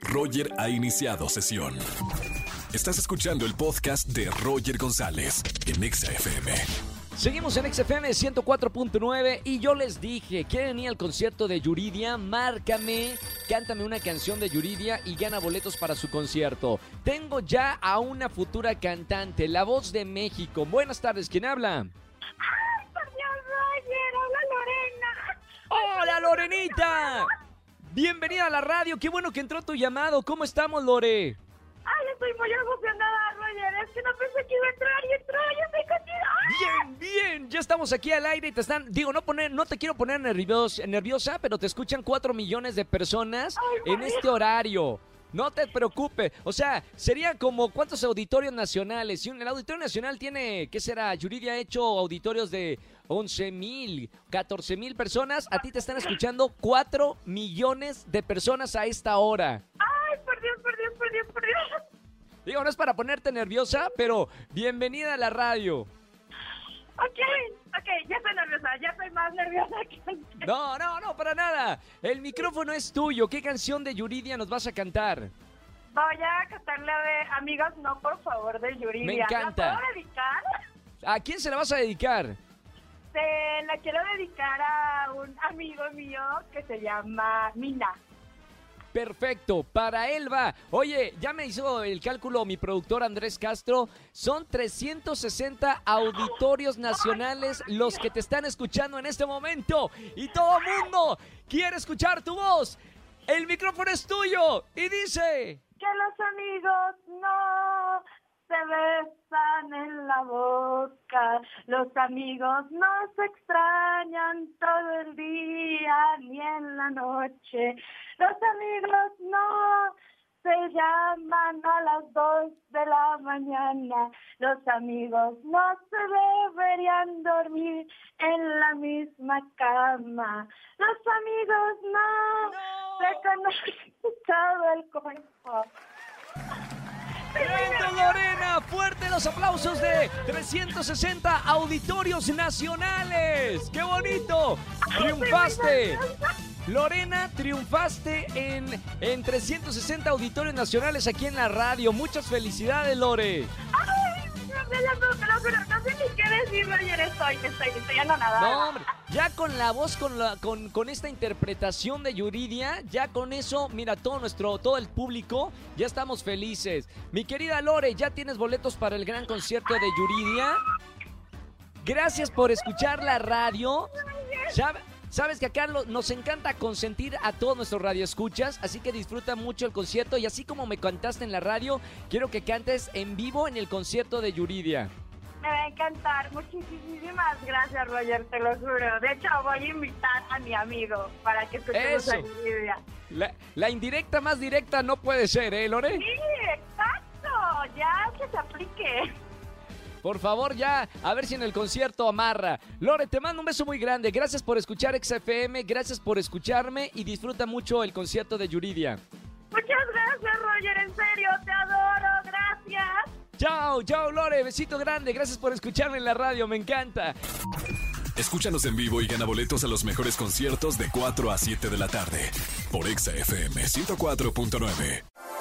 Roger ha iniciado sesión. Estás escuchando el podcast de Roger González en Exa FM. Seguimos en XFM 104.9 y yo les dije, ¿quieren ir al concierto de Yuridia? Márcame, cántame una canción de Yuridia y gana boletos para su concierto. Tengo ya a una futura cantante, la voz de México. Buenas tardes, ¿quién habla? ¡Ay, por Dios, Roger! ¡Hola, Lorena! ¡Hola, Lorenita! Bienvenida a la radio, qué bueno que entró tu llamado. ¿Cómo estamos, Lore? ¡Ay, estoy muy emocionada, Roger! Es que no pensé que iba a entrar y entró y estoy contigo. Bien, bien, ya estamos aquí al aire y te están, digo, no poner, no te quiero poner nervios- nerviosa, pero te escuchan cuatro millones de personas Ay, en este horario. No te preocupes, o sea, sería como cuántos auditorios nacionales. Si un- el auditorio nacional tiene, ¿qué será? Yuridia ha hecho auditorios de 11 mil, 14 mil personas. A ti te están escuchando 4 millones de personas a esta hora. ¡Ay, por Dios, por Dios, por Dios, por Dios! Digo, no es para ponerte nerviosa, pero bienvenida a la radio. Ok, ok, ya estoy nerviosa, más nerviosa que antes. No, no, no, para nada. El micrófono es tuyo. ¿Qué canción de Yuridia nos vas a cantar? Voy a cantarle de Amigos No, por favor, de Yuridia. Me encanta. ¿La puedo dedicar? ¿A quién se la vas a dedicar? Se la quiero dedicar a un amigo mío que se llama Mina. Perfecto, para él va. Oye, ya me hizo el cálculo mi productor Andrés Castro. Son 360 auditorios nacionales los que te están escuchando en este momento. Y todo el mundo quiere escuchar tu voz. El micrófono es tuyo. Y dice... Que los amigos no se besan en la boca, los amigos no se extrañan todo el día ni en la noche, los amigos no se llaman a las dos de la mañana, los amigos no se deberían dormir en la misma cama, los amigos no, se conocen todo el cuerpo. ¡Fuerte los aplausos de 360 auditorios nacionales! ¡Qué bonito! ¡Triunfaste! Lorena, triunfaste en, en 360 auditorios nacionales aquí en la radio. Muchas felicidades, Lore. No sé ni qué decir, Roger, estoy, estoy, estoy anonadada. No, hombre, ya con la voz, con, la, con, con esta interpretación de Yuridia, ya con eso, mira, todo nuestro, todo el público, ya estamos felices. Mi querida Lore, ¿ya tienes boletos para el gran concierto de Yuridia? Gracias por escuchar la radio. Sabe- Sabes que acá lo- nos encanta consentir a todos nuestros radioescuchas, así que disfruta mucho el concierto y así como me cantaste en la radio, quiero que cantes en vivo en el concierto de Yuridia. Me va a encantar, muchísimas gracias, Roger, te lo juro. De hecho, voy a invitar a mi amigo para que escuchemos Eso. a Lidia. La, la indirecta más directa no puede ser, ¿eh, Lore? Sí, exacto, ya que se aplique. Por favor, ya, a ver si en el concierto amarra. Lore, te mando un beso muy grande. Gracias por escuchar XFM, gracias por escucharme y disfruta mucho el concierto de Yuridia. Muchas gracias, Roger, en serio, te adoro, gracias. Chao, chao, Lore, besito grande. Gracias por escucharme en la radio, me encanta. Escúchanos en vivo y gana boletos a los mejores conciertos de 4 a 7 de la tarde por Exa FM 104.9.